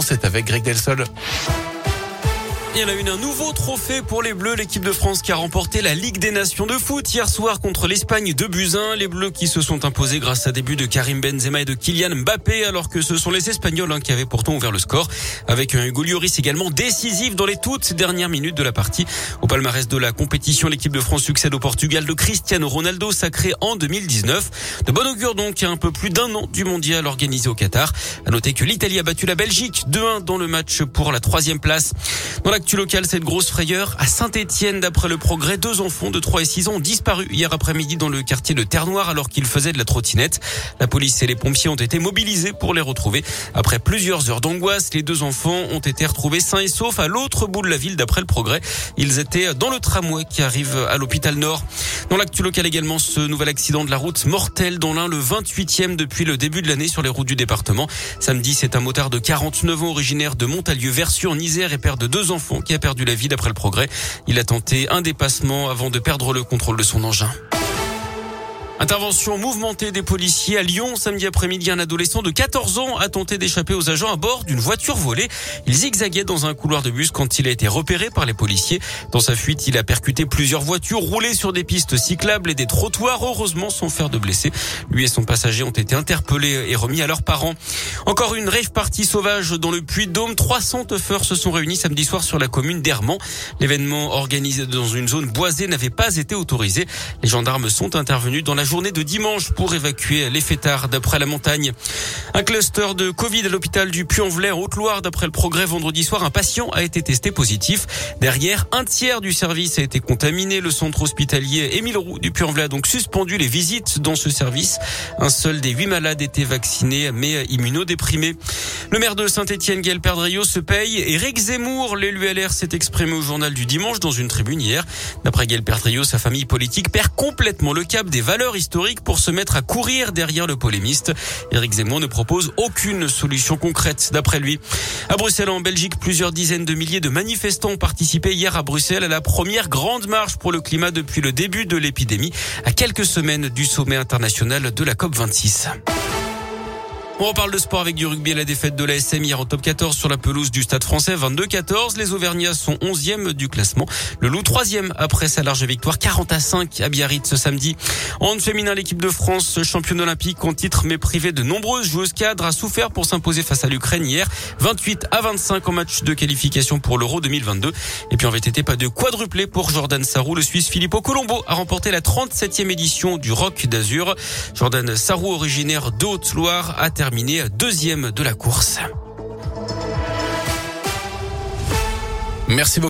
C'est avec Greg Delsol. Il y a une, un nouveau trophée pour les Bleus, l'équipe de France qui a remporté la Ligue des Nations de foot hier soir contre l'Espagne de Buzyn. Les Bleus qui se sont imposés grâce à des buts de Karim Benzema et de Kylian Mbappé, alors que ce sont les Espagnols hein, qui avaient pourtant ouvert le score, avec un Hugo Lloris également décisif dans les toutes dernières minutes de la partie. Au palmarès de la compétition, l'équipe de France succède au Portugal de Cristiano Ronaldo, sacré en 2019. De bon augure donc à un peu plus d'un an du mondial organisé au Qatar. À noter que l'Italie a battu la Belgique 2-1 dans le match pour la troisième place. Dans l'actu cette grosse frayeur à Saint-Etienne. D'après le progrès, deux enfants de 3 et 6 ans ont disparu hier après-midi dans le quartier de Terre-Noire alors qu'ils faisaient de la trottinette. La police et les pompiers ont été mobilisés pour les retrouver. Après plusieurs heures d'angoisse, les deux enfants ont été retrouvés sains et saufs à l'autre bout de la ville d'après le progrès. Ils étaient dans le tramway qui arrive à l'hôpital Nord. Dans l'actu local également, ce nouvel accident de la route mortel dans l'un, le 28e depuis le début de l'année sur les routes du département. Samedi, c'est un motard de 49 ans originaire de Montalieu-Versu en Isère et père de deux enfants qui a perdu la vie d'après le progrès. Il a tenté un dépassement avant de perdre le contrôle de son engin. Intervention mouvementée des policiers à Lyon. Samedi après-midi, un adolescent de 14 ans a tenté d'échapper aux agents à bord d'une voiture volée. Il zigzaguait dans un couloir de bus quand il a été repéré par les policiers. Dans sa fuite, il a percuté plusieurs voitures, roulé sur des pistes cyclables et des trottoirs. Heureusement, sans faire de blessés. Lui et son passager ont été interpellés et remis à leurs parents. Encore une rave partie sauvage dans le Puy-de-Dôme. 300 teufeurs se sont réunis samedi soir sur la commune d'Hermant. L'événement organisé dans une zone boisée n'avait pas été autorisé. Les gendarmes sont intervenus dans la journée de dimanche pour évacuer les fêtards d'après la montagne. Un cluster de Covid à l'hôpital du Puy-en-Velay en Haute-Loire. D'après le progrès, vendredi soir, un patient a été testé positif. Derrière, un tiers du service a été contaminé. Le centre hospitalier Émile Roux du Puy-en-Velay a donc suspendu les visites dans ce service. Un seul des huit malades était vacciné mais immunodéprimé. Le maire de Saint-Etienne, Gaël Perdriau, se paye. Éric Zemmour, l'élu LR, s'est exprimé au journal du dimanche dans une tribune hier. D'après Gaël Perdriau, sa famille politique perd complètement le cap des valeurs historique pour se mettre à courir derrière le polémiste. Éric Zemmour ne propose aucune solution concrète d'après lui. À Bruxelles, en Belgique, plusieurs dizaines de milliers de manifestants ont participé hier à Bruxelles à la première grande marche pour le climat depuis le début de l'épidémie, à quelques semaines du sommet international de la COP26. On reparle de sport avec du rugby à la défaite de la SM hier au top 14 sur la pelouse du Stade français 22-14. Les Auvergnats sont 11e du classement. Le Loup 3e après sa large victoire 40 à 5 à Biarritz ce samedi. En féminin, l'équipe de France, championne olympique en titre mais privée de nombreuses joueuses cadres, a souffert pour s'imposer face à l'Ukraine hier. 28 à 25 en match de qualification pour l'Euro 2022. Et puis en VTT, pas de quadruplé pour Jordan Sarrou. Le Suisse Filippo Colombo a remporté la 37e édition du Rock d'Azur. Jordan Sarrou, originaire d'Haute-Loire, a terminé terminé deuxième de la course. Merci beaucoup.